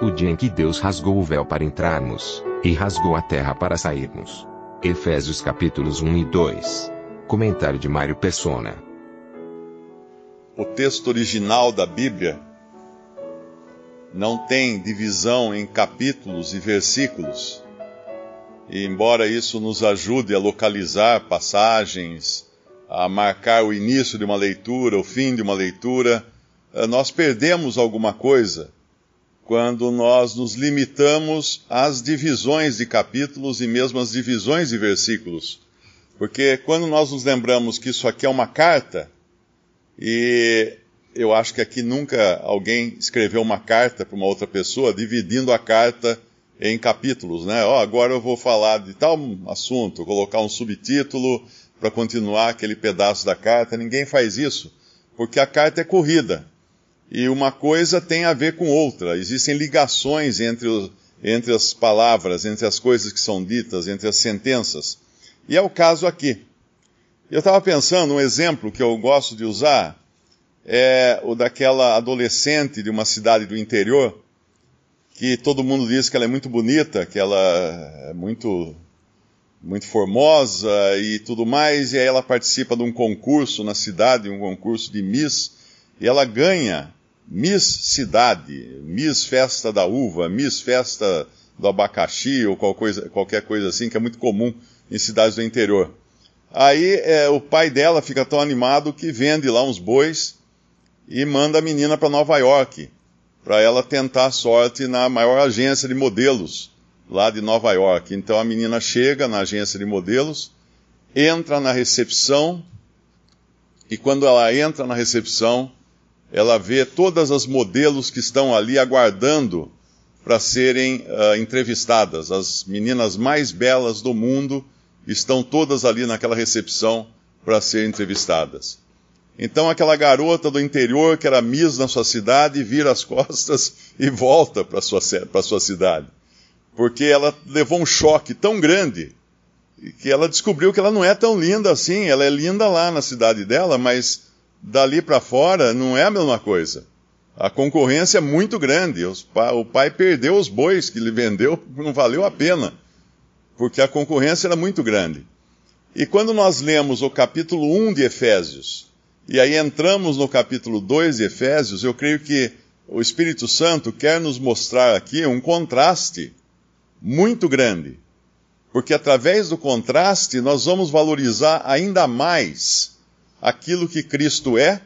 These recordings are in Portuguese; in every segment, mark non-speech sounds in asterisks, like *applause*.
O dia em que Deus rasgou o véu para entrarmos, e rasgou a terra para sairmos. Efésios capítulos 1 e 2. Comentário de Mário Persona. O texto original da Bíblia não tem divisão em capítulos e versículos. E embora isso nos ajude a localizar passagens, a marcar o início de uma leitura, o fim de uma leitura, eh, nós perdemos alguma coisa quando nós nos limitamos às divisões de capítulos e mesmo às divisões de versículos. Porque quando nós nos lembramos que isso aqui é uma carta, e eu acho que aqui nunca alguém escreveu uma carta para uma outra pessoa dividindo a carta em capítulos, né? Ó, oh, agora eu vou falar de tal assunto, colocar um subtítulo para continuar aquele pedaço da carta. Ninguém faz isso, porque a carta é corrida. E uma coisa tem a ver com outra. Existem ligações entre, entre as palavras, entre as coisas que são ditas, entre as sentenças. E é o caso aqui. Eu estava pensando, um exemplo que eu gosto de usar é o daquela adolescente de uma cidade do interior, que todo mundo diz que ela é muito bonita, que ela é muito, muito formosa e tudo mais, e aí ela participa de um concurso na cidade, um concurso de Miss, e ela ganha Miss Cidade, Miss Festa da Uva, Miss Festa do Abacaxi ou qualquer coisa, qualquer coisa assim, que é muito comum em cidades do interior. Aí é, o pai dela fica tão animado que vende lá uns bois e manda a menina para Nova York, para ela tentar sorte na maior agência de modelos lá de Nova York. Então a menina chega na agência de modelos, entra na recepção, e quando ela entra na recepção, ela vê todas as modelos que estão ali aguardando para serem uh, entrevistadas. As meninas mais belas do mundo estão todas ali naquela recepção para serem entrevistadas. Então aquela garota do interior que era Miss na sua cidade vira as *laughs* costas e volta para sua para sua cidade, porque ela levou um choque tão grande que ela descobriu que ela não é tão linda assim. Ela é linda lá na cidade dela, mas dali para fora não é a mesma coisa. A concorrência é muito grande. o pai perdeu os bois que ele vendeu, não valeu a pena, porque a concorrência era muito grande. E quando nós lemos o capítulo 1 de Efésios, e aí entramos no capítulo 2 de Efésios, eu creio que o Espírito Santo quer nos mostrar aqui um contraste muito grande. Porque através do contraste nós vamos valorizar ainda mais aquilo que Cristo é,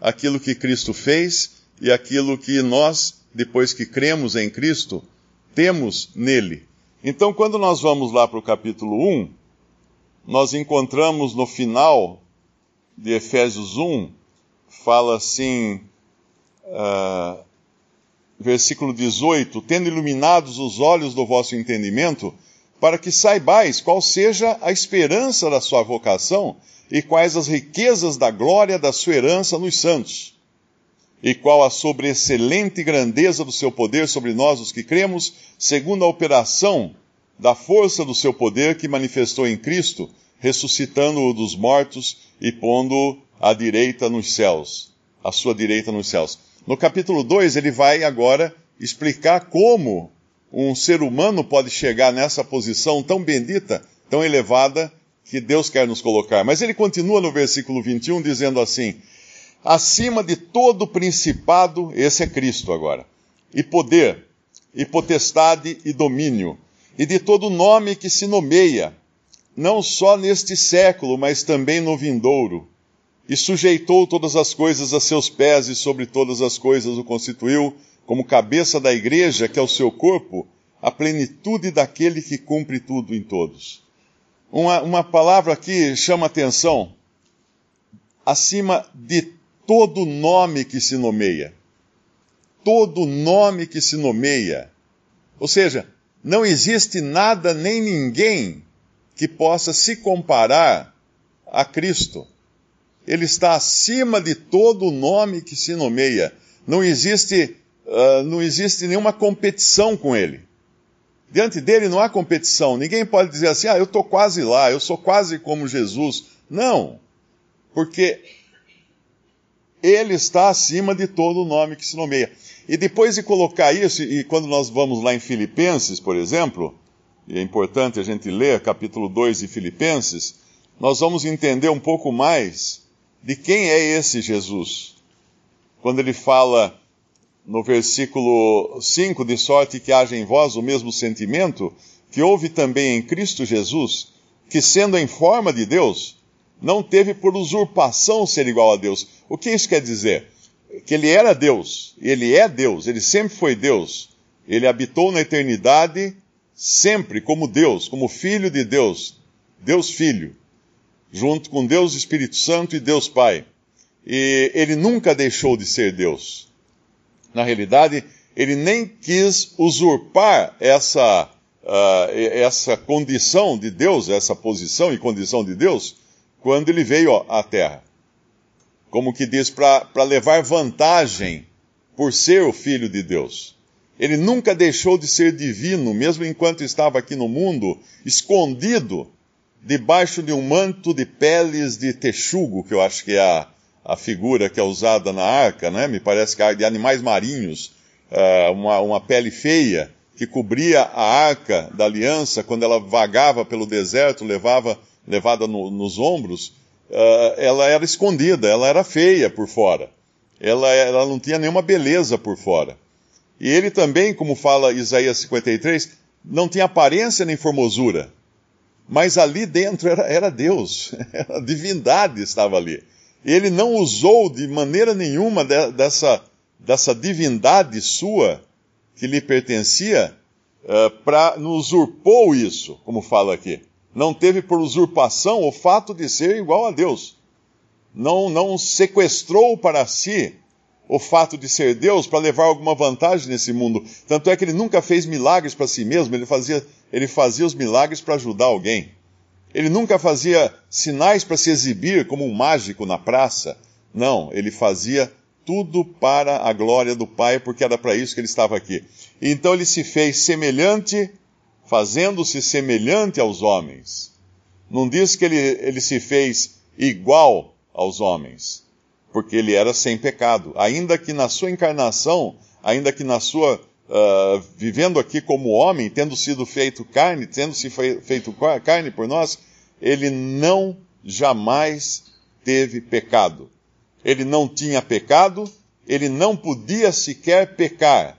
aquilo que Cristo fez e aquilo que nós, depois que cremos em Cristo, temos nele. Então, quando nós vamos lá para o capítulo 1, nós encontramos no final de Efésios 1, fala assim, uh, versículo 18: Tendo iluminados os olhos do vosso entendimento, para que saibais qual seja a esperança da sua vocação e quais as riquezas da glória da sua herança nos santos, e qual a sobreexcelente grandeza do seu poder sobre nós, os que cremos, segundo a operação da força do seu poder que manifestou em Cristo, ressuscitando-o dos mortos e pondo-o à direita nos céus, à sua direita nos céus. No capítulo 2, ele vai agora explicar como um ser humano pode chegar nessa posição tão bendita, tão elevada, que Deus quer nos colocar. Mas ele continua no versículo 21 dizendo assim: acima de todo principado, esse é Cristo agora, e poder, e potestade e domínio, e de todo nome que se nomeia, não só neste século, mas também no vindouro. E sujeitou todas as coisas a seus pés, e sobre todas as coisas o constituiu como cabeça da igreja, que é o seu corpo, a plenitude daquele que cumpre tudo em todos. Uma, uma palavra aqui chama atenção. Acima de todo nome que se nomeia. Todo nome que se nomeia. Ou seja, não existe nada nem ninguém que possa se comparar a Cristo. Ele está acima de todo nome que se nomeia. Não existe, uh, não existe nenhuma competição com ele. Diante dele não há competição. Ninguém pode dizer assim, ah, eu estou quase lá, eu sou quase como Jesus. Não. Porque ele está acima de todo nome que se nomeia. E depois de colocar isso, e quando nós vamos lá em Filipenses, por exemplo, e é importante a gente ler capítulo 2 de Filipenses, nós vamos entender um pouco mais de quem é esse Jesus. Quando ele fala no versículo 5, de sorte que haja em vós o mesmo sentimento que houve também em Cristo Jesus, que sendo em forma de Deus, não teve por usurpação ser igual a Deus. O que isso quer dizer? Que ele era Deus, ele é Deus, ele sempre foi Deus. Ele habitou na eternidade sempre como Deus, como Filho de Deus, Deus Filho junto com Deus Espírito Santo e Deus Pai. E ele nunca deixou de ser Deus. Na realidade, ele nem quis usurpar essa, uh, essa condição de Deus, essa posição e condição de Deus, quando ele veio à Terra. Como que diz, para levar vantagem por ser o Filho de Deus. Ele nunca deixou de ser divino, mesmo enquanto estava aqui no mundo, escondido debaixo de um manto de peles de texugo, que eu acho que é a, a figura que é usada na arca, né? me parece que é de animais marinhos, uh, uma, uma pele feia, que cobria a arca da aliança quando ela vagava pelo deserto, levava, levada no, nos ombros, uh, ela era escondida, ela era feia por fora. Ela, ela não tinha nenhuma beleza por fora. E ele também, como fala Isaías 53, não tinha aparência nem formosura mas ali dentro era, era Deus, *laughs* a divindade estava ali. Ele não usou de maneira nenhuma de, dessa, dessa divindade sua, que lhe pertencia, uh, para usurpou isso, como fala aqui. Não teve por usurpação o fato de ser igual a Deus. Não, não sequestrou para si o fato de ser Deus para levar alguma vantagem nesse mundo. Tanto é que ele nunca fez milagres para si mesmo, ele fazia, ele fazia os milagres para ajudar alguém. Ele nunca fazia sinais para se exibir como um mágico na praça. Não, ele fazia tudo para a glória do Pai, porque era para isso que ele estava aqui. Então ele se fez semelhante, fazendo-se semelhante aos homens. Não diz que ele, ele se fez igual aos homens porque ele era sem pecado. Ainda que na sua encarnação, ainda que na sua uh, vivendo aqui como homem, tendo sido feito carne, tendo se feito carne por nós, ele não jamais teve pecado. Ele não tinha pecado, ele não podia sequer pecar.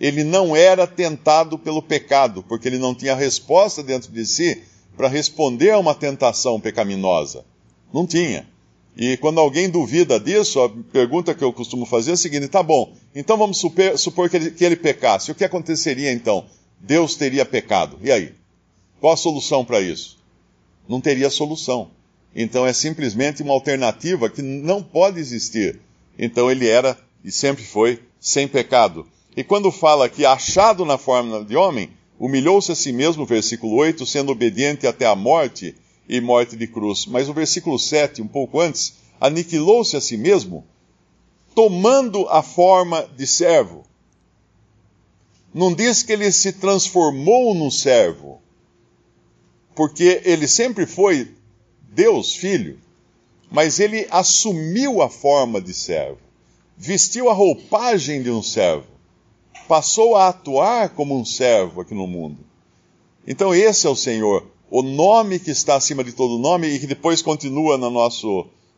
Ele não era tentado pelo pecado, porque ele não tinha resposta dentro de si para responder a uma tentação pecaminosa. Não tinha. E quando alguém duvida disso, a pergunta que eu costumo fazer é a seguinte: tá bom, então vamos super, supor que ele, que ele pecasse. O que aconteceria então? Deus teria pecado. E aí? Qual a solução para isso? Não teria solução. Então é simplesmente uma alternativa que não pode existir. Então ele era e sempre foi sem pecado. E quando fala que achado na forma de homem, humilhou-se a si mesmo, versículo 8, sendo obediente até a morte e morte de cruz. Mas o versículo 7, um pouco antes, aniquilou-se a si mesmo, tomando a forma de servo. Não diz que ele se transformou num servo, porque ele sempre foi Deus, filho, mas ele assumiu a forma de servo, vestiu a roupagem de um servo, passou a atuar como um servo aqui no mundo. Então, esse é o Senhor o nome que está acima de todo nome e que depois continua no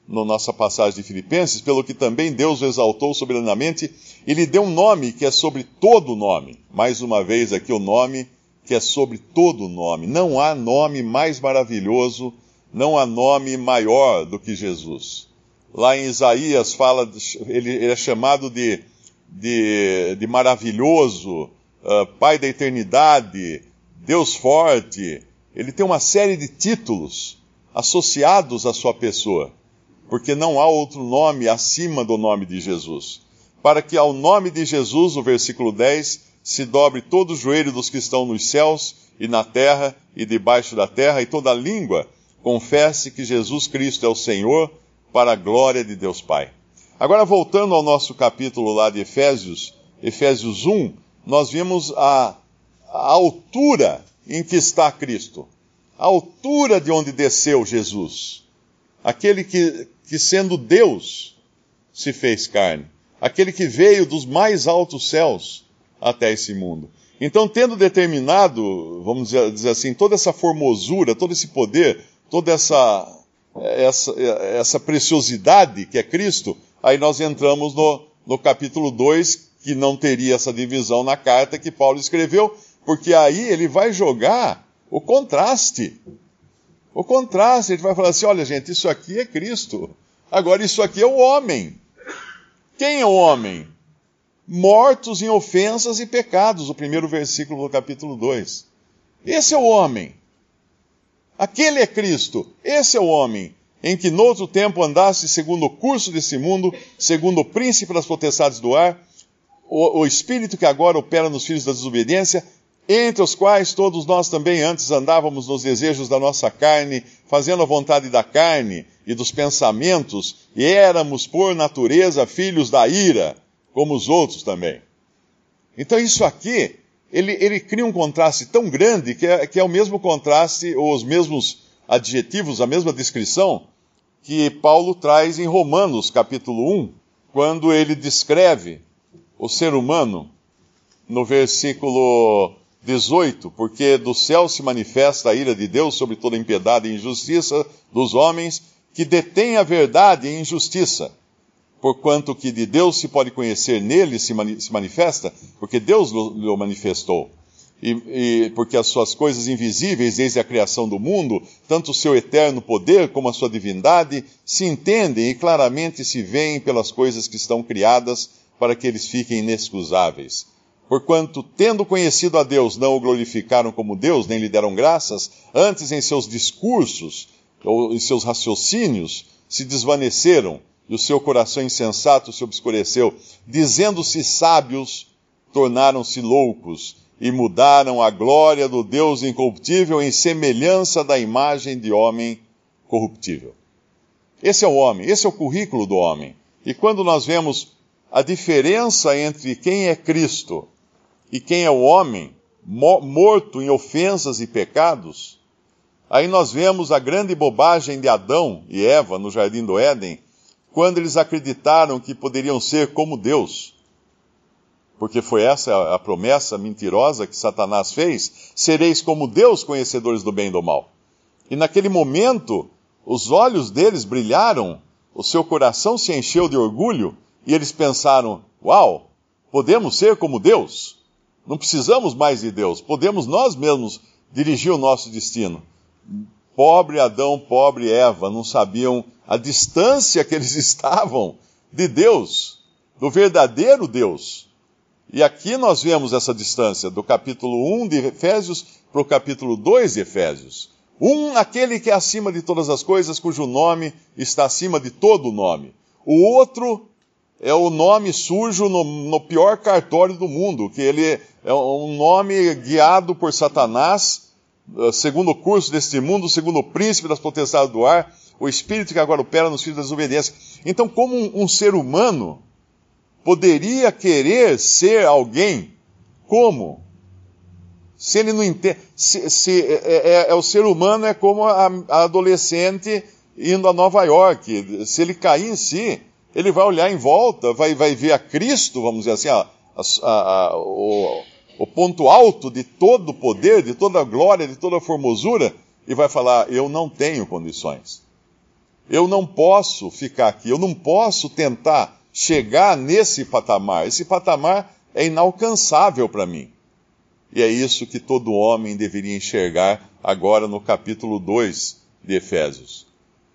na nossa passagem de Filipenses, pelo que também Deus o exaltou soberanamente e lhe deu um nome que é sobre todo nome. Mais uma vez aqui o nome que é sobre todo nome. Não há nome mais maravilhoso, não há nome maior do que Jesus. Lá em Isaías fala, ele, ele é chamado de, de, de maravilhoso, uh, Pai da eternidade, Deus forte, ele tem uma série de títulos associados à sua pessoa. porque não há outro nome acima do nome de Jesus. Para que ao nome de Jesus, o versículo 10, se dobre todo o joelho dos que estão nos céus e na terra e debaixo da terra, e toda língua confesse que Jesus Cristo é o Senhor, para a glória de Deus Pai. Agora, voltando ao nosso capítulo lá de Efésios, Efésios 1, nós vimos a, a altura em que está Cristo, a altura de onde desceu Jesus, aquele que, que sendo Deus se fez carne, aquele que veio dos mais altos céus até esse mundo. Então, tendo determinado, vamos dizer assim, toda essa formosura, todo esse poder, toda essa, essa, essa preciosidade que é Cristo, aí nós entramos no, no capítulo 2, que não teria essa divisão na carta que Paulo escreveu, porque aí ele vai jogar o contraste. O contraste, ele vai falar assim: olha, gente, isso aqui é Cristo. Agora, isso aqui é o homem. Quem é o homem? Mortos em ofensas e pecados, o primeiro versículo do capítulo 2. Esse é o homem. Aquele é Cristo. Esse é o homem em que noutro tempo andaste segundo o curso desse mundo, segundo o príncipe das potestades do ar, o, o espírito que agora opera nos filhos da desobediência, entre os quais todos nós também antes andávamos nos desejos da nossa carne, fazendo a vontade da carne e dos pensamentos, e éramos por natureza filhos da ira, como os outros também. Então isso aqui, ele, ele cria um contraste tão grande que é, que é o mesmo contraste, ou os mesmos adjetivos, a mesma descrição que Paulo traz em Romanos capítulo 1, quando ele descreve o ser humano no versículo 18, porque do céu se manifesta a ira de Deus sobre toda impiedade e injustiça dos homens que detêm a verdade e injustiça. Porquanto que de Deus se pode conhecer nele se, manifesta, porque Deus o manifestou. E, e, porque as suas coisas invisíveis desde a criação do mundo, tanto o seu eterno poder como a sua divindade, se entendem e claramente se veem pelas coisas que estão criadas para que eles fiquem inexcusáveis. Porquanto, tendo conhecido a Deus, não o glorificaram como Deus, nem lhe deram graças, antes em seus discursos ou em seus raciocínios se desvaneceram, e o seu coração insensato se obscureceu, dizendo-se sábios, tornaram-se loucos, e mudaram a glória do Deus incorruptível em semelhança da imagem de homem corruptível. Esse é o homem, esse é o currículo do homem. E quando nós vemos a diferença entre quem é Cristo e quem é o homem, morto em ofensas e pecados, aí nós vemos a grande bobagem de Adão e Eva no jardim do Éden, quando eles acreditaram que poderiam ser como Deus. Porque foi essa a promessa mentirosa que Satanás fez: sereis como Deus, conhecedores do bem e do mal. E naquele momento, os olhos deles brilharam, o seu coração se encheu de orgulho, e eles pensaram: Uau, podemos ser como Deus? Não precisamos mais de Deus, podemos nós mesmos dirigir o nosso destino. Pobre Adão, pobre Eva, não sabiam a distância que eles *laughs* estavam de Deus, do verdadeiro Deus. E aqui nós vemos essa distância, do capítulo 1 de Efésios para o capítulo 2 de Efésios. Um, aquele que é acima de todas as coisas, cujo nome está acima de todo nome. O outro, é o nome sujo no, no, pior cartório do mundo, que ele é um nome guiado por Satanás, eh, segundo o curso deste mundo, segundo o príncipe das potestades do ar, o espírito que agora opera nos filhos da desobediência. Então, como um, um ser humano poderia querer ser alguém como? Se ele não entende. Se, se é, é, é, o ser humano é como a, a adolescente indo a Nova York. Se ele cair em si, ele vai olhar em volta, vai, vai ver a Cristo, vamos dizer assim, a, a, a, o, o ponto alto de todo o poder, de toda a glória, de toda a formosura, e vai falar: Eu não tenho condições. Eu não posso ficar aqui, eu não posso tentar chegar nesse patamar. Esse patamar é inalcançável para mim. E é isso que todo homem deveria enxergar agora no capítulo 2 de Efésios.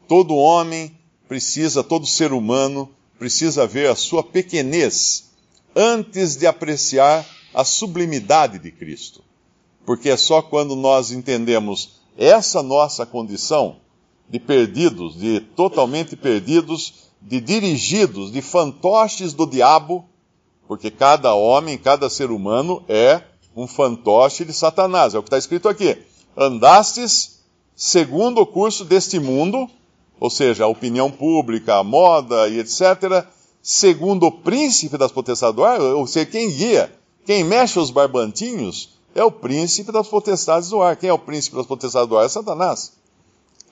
Todo homem precisa, todo ser humano precisa ver a sua pequenez antes de apreciar a sublimidade de Cristo. Porque é só quando nós entendemos essa nossa condição de perdidos, de totalmente perdidos, de dirigidos, de fantoches do diabo, porque cada homem, cada ser humano é um fantoche de Satanás. É o que está escrito aqui. Andastes segundo o curso deste mundo, ou seja, a opinião pública, a moda e etc., segundo o príncipe das potestades do ar, ou seja, quem guia, quem mexe os barbantinhos, é o príncipe das potestades do ar. Quem é o príncipe das potestades do ar? É Satanás.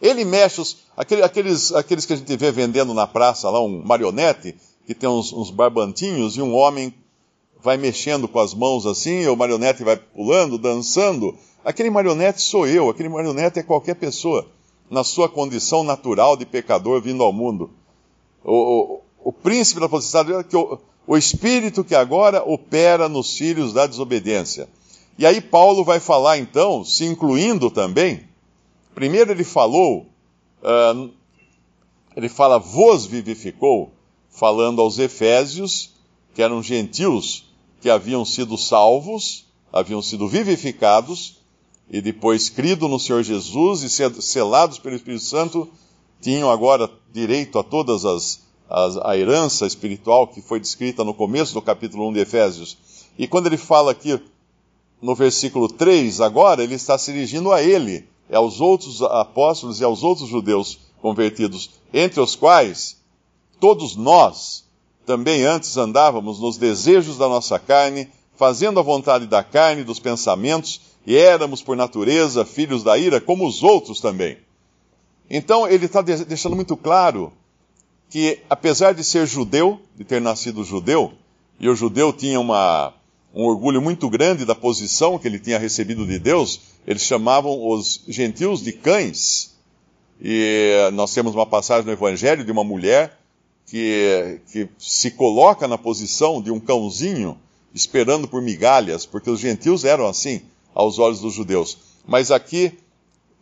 Ele mexe os, aquele, aqueles, aqueles que a gente vê vendendo na praça lá, um marionete, que tem uns, uns barbantinhos e um homem vai mexendo com as mãos assim, e o marionete vai pulando, dançando. Aquele marionete sou eu, aquele marionete é qualquer pessoa, na sua condição natural de pecador vindo ao mundo. O, o, o príncipe da potestade, que o, o espírito que agora opera nos filhos da desobediência. E aí Paulo vai falar então, se incluindo também, primeiro ele falou, uh, ele fala vos vivificou, falando aos efésios, que eram gentios que haviam sido salvos, haviam sido vivificados, e depois crido no Senhor Jesus e selados pelo Espírito Santo, tinham agora direito a todas as, as a herança espiritual que foi descrita no começo do capítulo 1 de Efésios. E quando ele fala aqui no versículo 3, agora ele está se dirigindo a ele, aos outros apóstolos e aos outros judeus convertidos, entre os quais todos nós também antes andávamos nos desejos da nossa carne, fazendo a vontade da carne dos pensamentos, e éramos por natureza filhos da ira, como os outros também. Então ele está deixando muito claro que, apesar de ser judeu, de ter nascido judeu, e o judeu tinha uma, um orgulho muito grande da posição que ele tinha recebido de Deus, eles chamavam os gentios de cães. E nós temos uma passagem no Evangelho de uma mulher que, que se coloca na posição de um cãozinho esperando por migalhas, porque os gentios eram assim aos olhos dos judeus. Mas aqui,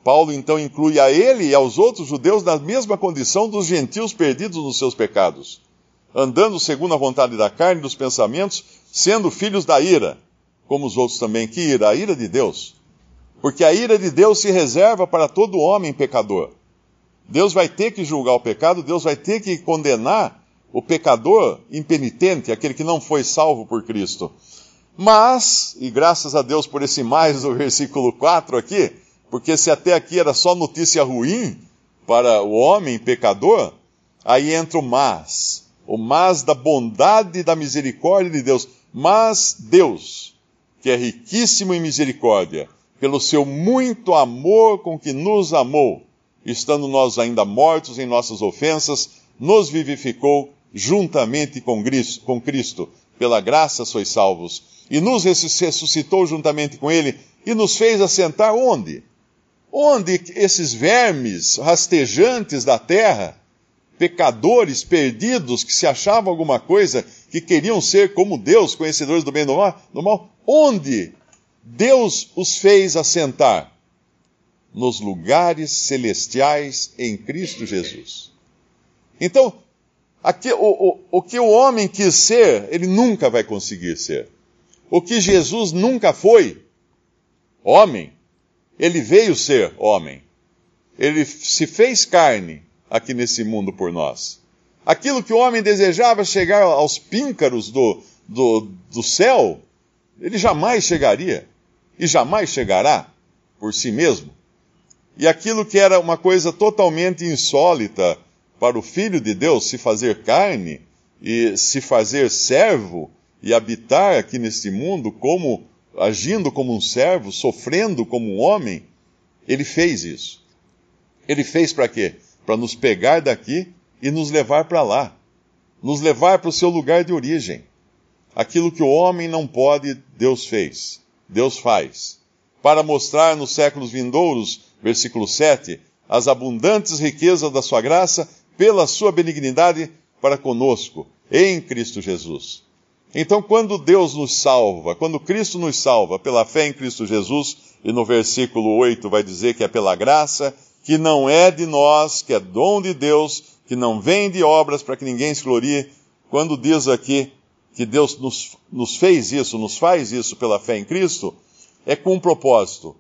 Paulo então inclui a ele e aos outros judeus na mesma condição dos gentios perdidos nos seus pecados, andando segundo a vontade da carne e dos pensamentos, sendo filhos da ira, como os outros também. Que ira? A ira de Deus. Porque a ira de Deus se reserva para todo homem pecador. Deus vai ter que julgar o pecado, Deus vai ter que condenar o pecador impenitente, aquele que não foi salvo por Cristo. Mas, e graças a Deus por esse mais do versículo 4 aqui, porque se até aqui era só notícia ruim para o homem pecador, aí entra o mas. O mas da bondade e da misericórdia de Deus. Mas Deus, que é riquíssimo em misericórdia, pelo seu muito amor com que nos amou, estando nós ainda mortos em nossas ofensas, nos vivificou juntamente com Cristo, com Cristo. Pela graça sois salvos. E nos ressuscitou juntamente com Ele e nos fez assentar onde? Onde esses vermes rastejantes da terra, pecadores perdidos que se achavam alguma coisa, que queriam ser como Deus, conhecedores do bem e do mal, onde Deus os fez assentar? nos lugares celestiais em Cristo Jesus. Então, aqui, o, o, o que o homem quis ser, ele nunca vai conseguir ser. O que Jesus nunca foi, homem, ele veio ser homem. Ele se fez carne aqui nesse mundo por nós. Aquilo que o homem desejava chegar aos píncaros do, do, do céu, ele jamais chegaria e jamais chegará por si mesmo. E aquilo que era uma coisa totalmente insólita para o Filho de Deus se fazer carne e se fazer servo e habitar aqui neste mundo como agindo como um servo, sofrendo como um homem, ele fez isso. Ele fez para quê? Para nos pegar daqui e nos levar para lá. Nos levar para o seu lugar de origem. Aquilo que o homem não pode, Deus fez. Deus faz. Para mostrar nos séculos vindouros versículo 7, as abundantes riquezas da sua graça pela sua benignidade para conosco, em Cristo Jesus. Então, quando Deus nos salva, quando Cristo nos salva pela fé em Cristo Jesus, e no versículo 8 vai dizer que é pela graça, que não é de nós, que é dom de Deus, que não vem de obras para que ninguém se glorie, quando diz aqui que Deus nos, nos fez isso, nos faz isso pela fé em Cristo, é com um propósito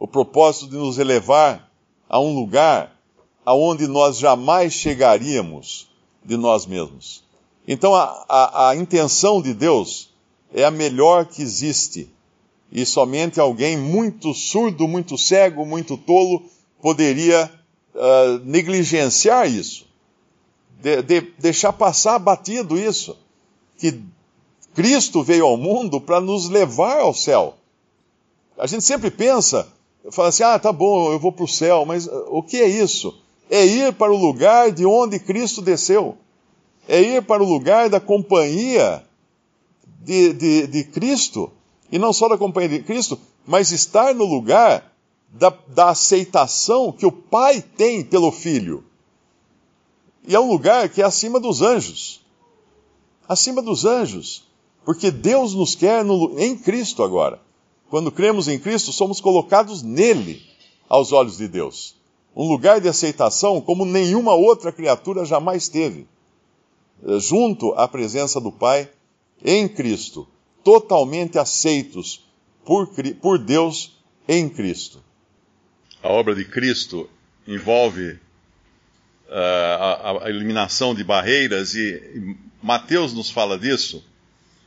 o propósito de nos elevar a um lugar aonde nós jamais chegaríamos de nós mesmos. Então a, a, a intenção de Deus é a melhor que existe. E somente alguém muito surdo, muito cego, muito tolo poderia uh, negligenciar isso. De, de, deixar passar batido isso. Que Cristo veio ao mundo para nos levar ao céu. A gente sempre pensa, fala assim: ah, tá bom, eu vou para o céu, mas uh, o que é isso? É ir para o lugar de onde Cristo desceu. É ir para o lugar da companhia de, de, de Cristo. E não só da companhia de Cristo, mas estar no lugar da, da aceitação que o Pai tem pelo Filho. E é um lugar que é acima dos anjos. Acima dos anjos. Porque Deus nos quer no, em Cristo agora. Quando cremos em Cristo, somos colocados nele, aos olhos de Deus. Um lugar de aceitação como nenhuma outra criatura jamais teve. Eh, junto à presença do Pai, em Cristo. Totalmente aceitos por, por Deus em Cristo. A obra de Cristo envolve uh, a, a, eliminação de barreiras e, Mateus nos fala disso.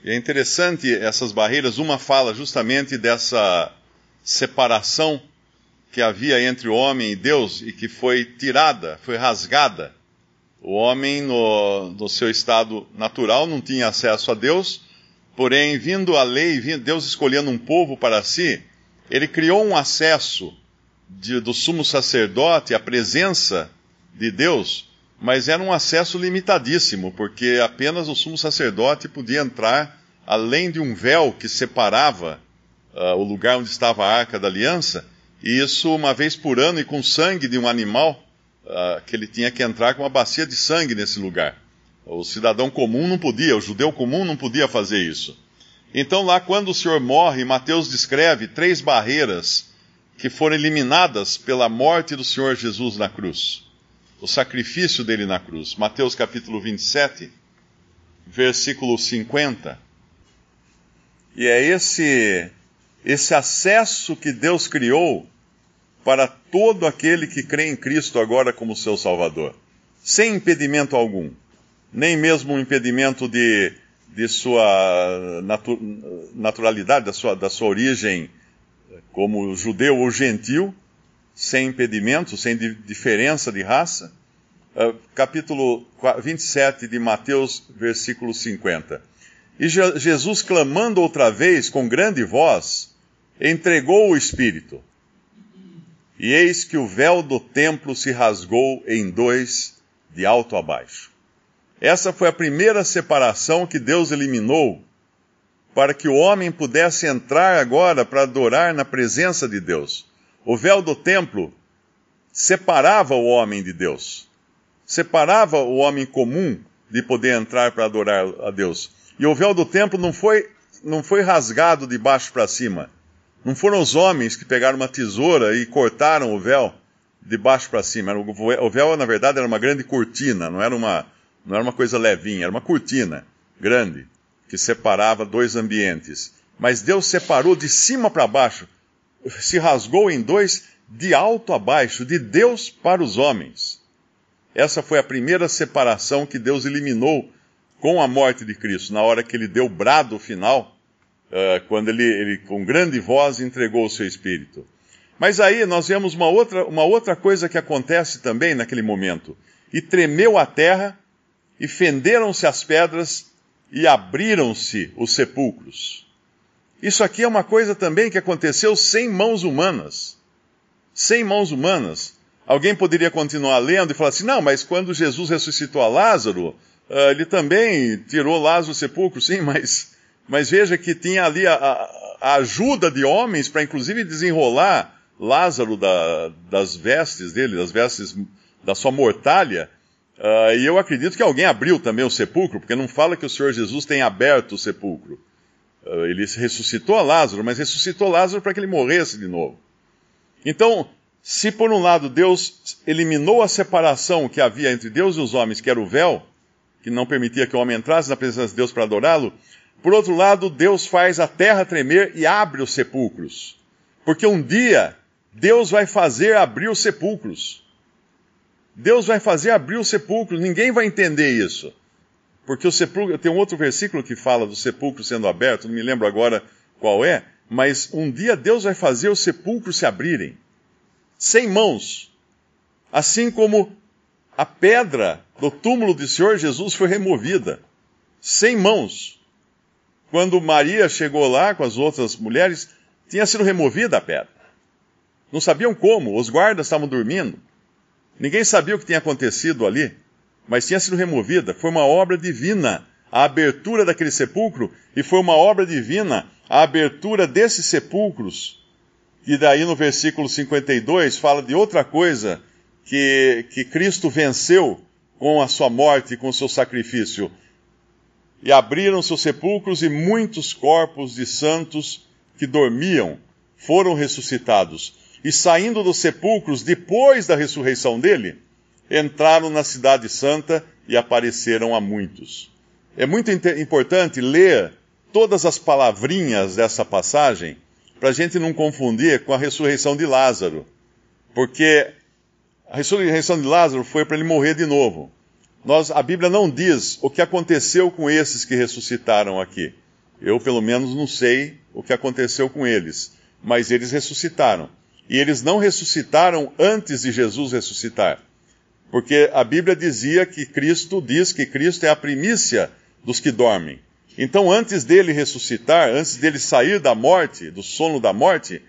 E é interessante essas barreiras. Uma fala justamente dessa separação que havia entre o homem e Deus e que foi tirada, foi rasgada. O homem, no, no seu estado natural, não tinha acesso a Deus, porém, vindo a lei, Deus escolhendo um povo para si, ele criou um acesso de, do sumo sacerdote à presença de Deus mas era um acesso limitadíssimo, porque apenas o sumo sacerdote podia entrar além de um véu que separava uh, o lugar onde estava a arca da aliança, e isso uma vez por ano e com sangue de um animal, uh, que ele tinha que entrar com uma bacia de sangue nesse lugar. O cidadão comum não podia, o judeu comum não podia fazer isso. Então, lá quando o Senhor morre, Mateus descreve três barreiras que foram eliminadas pela morte do Senhor Jesus na cruz o sacrifício dele na cruz. Mateus capítulo 27, versículo 50. E é esse esse acesso que Deus criou para todo aquele que crê em Cristo agora como seu Salvador, sem impedimento algum, nem mesmo um impedimento de, de sua natu naturalidade, da sua, da sua origem como judeu ou gentil, sem impedimento, sem diferença de raça. Uh, capítulo 27 de Mateus, versículo 50. E Je Jesus, clamando outra vez com grande voz, entregou o Espírito. E eis que o véu do templo se rasgou em dois, de alto a baixo. Essa foi a primeira separação que Deus eliminou para que o homem pudesse entrar agora para adorar na presença de Deus. O véu do templo separava o homem de Deus, separava o homem comum de poder entrar para adorar a Deus. E o véu do templo não foi, não foi rasgado de baixo para cima. Não foram os homens que pegaram uma tesoura e cortaram o véu de baixo para cima. O véu, na verdade, era uma grande cortina, não era uma, não era uma coisa levinha, era uma cortina grande que separava dois ambientes. Mas Deus separou de cima para baixo se rasgou em dois de alto a baixo, de Deus para os homens. Essa foi a primeira separação que Deus eliminou com a morte de Cristo, na hora que ele deu o brado final, uh, quando ele, ele, com grande voz, entregou o seu espírito. Mas aí nós vemos uma outra, uma outra coisa que acontece também naquele momento. E tremeu a terra, e fenderam-se as pedras, e abriram-se os sepulcros. Isso aqui é uma coisa também que aconteceu sem mãos humanas. Sem mãos humanas. Alguém poderia continuar lendo e falar assim: não, mas quando Jesus ressuscitou a Lázaro, uh, ele também tirou Lázaro do sepulcro, sim, mas, mas veja que tinha ali a, a ajuda de homens para inclusive desenrolar Lázaro da, das vestes dele, das vestes da sua mortalha. Uh, e eu acredito que alguém abriu também o sepulcro, porque não fala que o Senhor Jesus tenha aberto o sepulcro. Ah, ele ressuscitou a Lázaro, mas ressuscitou Lázaro para que ele morresse de novo. Então, se por um lado Deus eliminou a separação que havia entre Deus e os homens, que era o véu, que não permitia que o homem entrasse na presença de Deus para adorá-lo, por outro lado, Deus faz a terra tremer e abre os sepulcros. Porque um dia Deus vai fazer abrir os sepulcros. Deus vai fazer abrir o sepulcro, ninguém vai entender isso. Porque o sepulcro, tem um outro versículo que fala do sepulcro sendo aberto, não me lembro agora qual é, mas um dia Deus vai fazer os sepulcros se abrirem, sem mãos. Assim como a pedra do túmulo do Senhor Jesus foi removida, sem mãos. Quando Maria chegou lá com as outras mulheres, tinha sido removida a pedra. Não sabiam como, os guardas estavam dormindo. Ninguém sabia o que tinha acontecido ali, mas tinha sido removida. Foi uma obra divina a abertura daquele sepulcro, e foi uma obra divina a abertura desses sepulcros. E daí no versículo 52 fala de outra coisa que, que Cristo venceu com a sua morte, com o seu sacrifício. E abriram seus sepulcros e muitos corpos de santos que dormiam foram ressuscitados. E saindo dos sepulcros depois da ressurreição dele, entraram na Cidade Santa e apareceram a muitos. É muito importante ler todas as palavrinhas dessa passagem para a gente não confundir com a ressurreição de Lázaro. Porque a ressurreição de Lázaro foi para ele morrer de novo. Nós, a Bíblia não diz o que aconteceu com esses que ressuscitaram aqui. Eu, pelo menos, não sei o que aconteceu com eles. Mas eles ressuscitaram. E eles não ressuscitaram antes de Jesus ressuscitar. Porque a Bíblia dizia que Cristo diz que Cristo é a primícia dos que dormem. Então, antes dele ressuscitar, antes dele sair da morte, do sono da morte,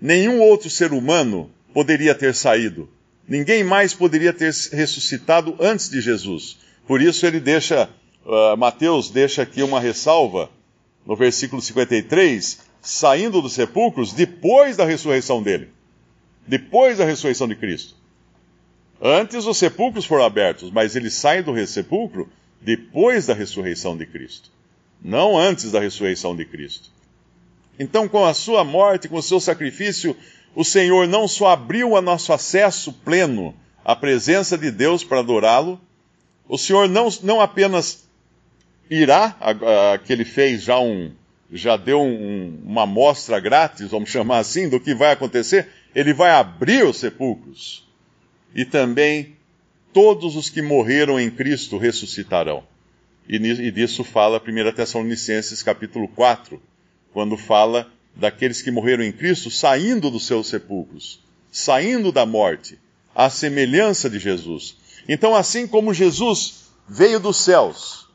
nenhum outro ser humano poderia ter saído. Ninguém mais poderia ter ressuscitado antes de Jesus. Por isso ele deixa, uh, Mateus deixa aqui uma ressalva no versículo 53, saindo dos sepulcros depois da ressurreição dele. Depois da ressurreição de Cristo. Antes os sepulcros foram abertos, mas ele sai do sepulcro depois da ressurreição de Cristo, não antes da ressurreição de Cristo. Então, com a sua morte, com o seu sacrifício, o Senhor não só abriu a nosso acesso pleno à presença de Deus para adorá-lo, o Senhor não, não apenas irá, a, a, que ele fez já um, já deu um, uma amostra grátis, vamos chamar assim, do que vai acontecer, ele vai abrir os sepulcros e também todos os que morreram em Cristo ressuscitarão. E, e disso fala 1 Tessalonicenses capítulo 4, quando fala daqueles que morreram em Cristo saindo dos seus sepulcros, saindo da morte, à semelhança de Jesus. Então, assim como Jesus veio dos céus,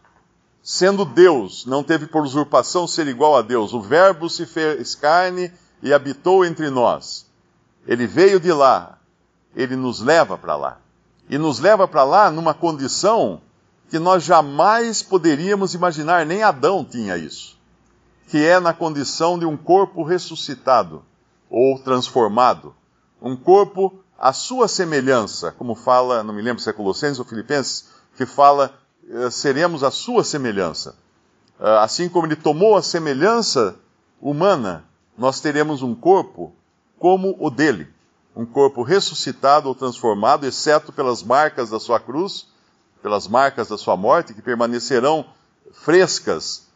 sendo Deus, não teve por usurpação ser igual a Deus, o Verbo se fez carne e habitou entre nós. Ele veio de lá, ele nos leva para lá. E nos leva para lá numa condição que nós jamais poderíamos imaginar, nem Adão tinha isso. Que é na condição de um corpo ressuscitado ou transformado. Um corpo à sua semelhança, como fala, não me lembro se é Colossenses ou Filipenses, que fala, eh, seremos a sua semelhança. Ah, assim como ele tomou a semelhança humana, nós teremos um corpo como o dele um corpo ressuscitado ou transformado, exceto pelas marcas da sua cruz, pelas marcas da sua morte, que permanecerão frescas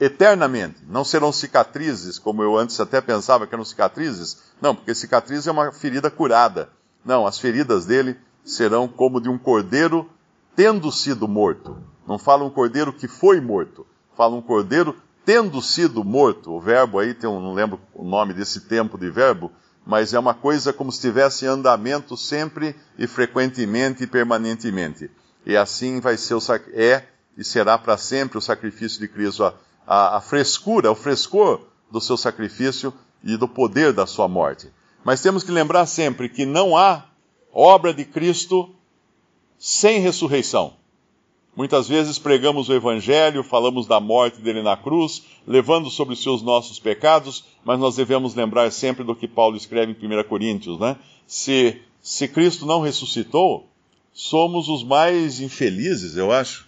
eternamente. Não serão cicatrizes, como eu antes até pensava que eram cicatrizes. Não, porque cicatriz é uma ferida curada. Não, as feridas dele serão como de um cordeiro tendo sido morto. Não fala um cordeiro que foi morto, fala um cordeiro tendo sido morto. O verbo aí tem um, não lembro o nome desse tempo de verbo, mas é uma coisa como se estivesse andamento sempre e frequentemente e permanentemente. E assim vai ser o é e será para sempre o sacrifício de Cristo, a, a, frescura, o frescor do seu sacrifício e do poder da sua morte. Mas temos que lembrar sempre que não há obra de Cristo sem ressurreição. Muitas vezes pregamos o Evangelho, falamos da morte dele na cruz, levando sobre si os nossos pecados, mas nós devemos lembrar sempre do que Paulo escreve em 1 Coríntios, né? Se, se Cristo não ressuscitou, somos os mais infelizes, eu acho,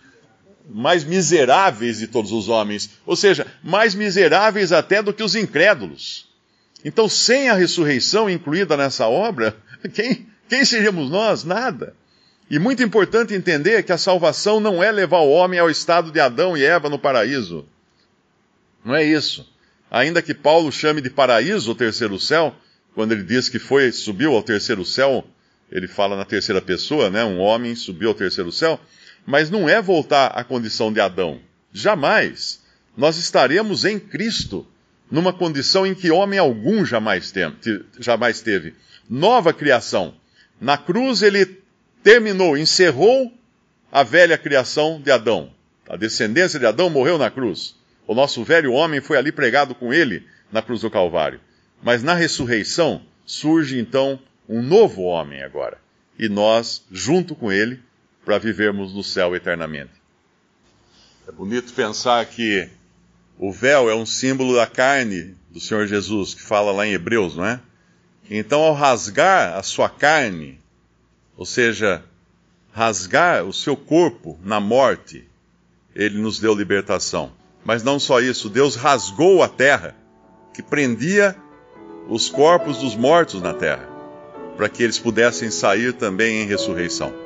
mais miseráveis de todos os homens, ou seja, mais miseráveis até do que os incrédulos. Então, sem a ressurreição incluída nessa obra, *laughs* quem, quem seríamos nós? Nada. E muito importante entender que a salvação não é levar o homem ao estado de Adão e Eva no paraíso. Não é isso. Ainda que Paulo chame de paraíso o terceiro céu, quando ele diz que foi, subiu ao terceiro céu ele fala na terceira pessoa, né? Um homem subiu ao terceiro céu, mas não é voltar à condição de Adão. Jamais. Nós estaremos em Cristo, numa condição em que homem algum jamais, teve. Nova criação. Na cruz ele terminou, encerrou a velha criação de Adão. A descendência de Adão morreu na cruz. O nosso velho homem foi ali pregado com ele na cruz do Calvário. Mas na ressurreição surge então um novo homem agora. E nós, junto com ele, para vivermos no céu eternamente. É bonito pensar que o véu é um símbolo da carne do Senhor Jesus, que fala lá em Hebreus, não é? Então, ao rasgar a sua carne, ou seja, rasgar o seu corpo na morte, ele nos deu libertação. Mas não só isso, Deus rasgou a terra que prendia os corpos dos mortos na terra, para que eles pudessem sair também em ressurreição.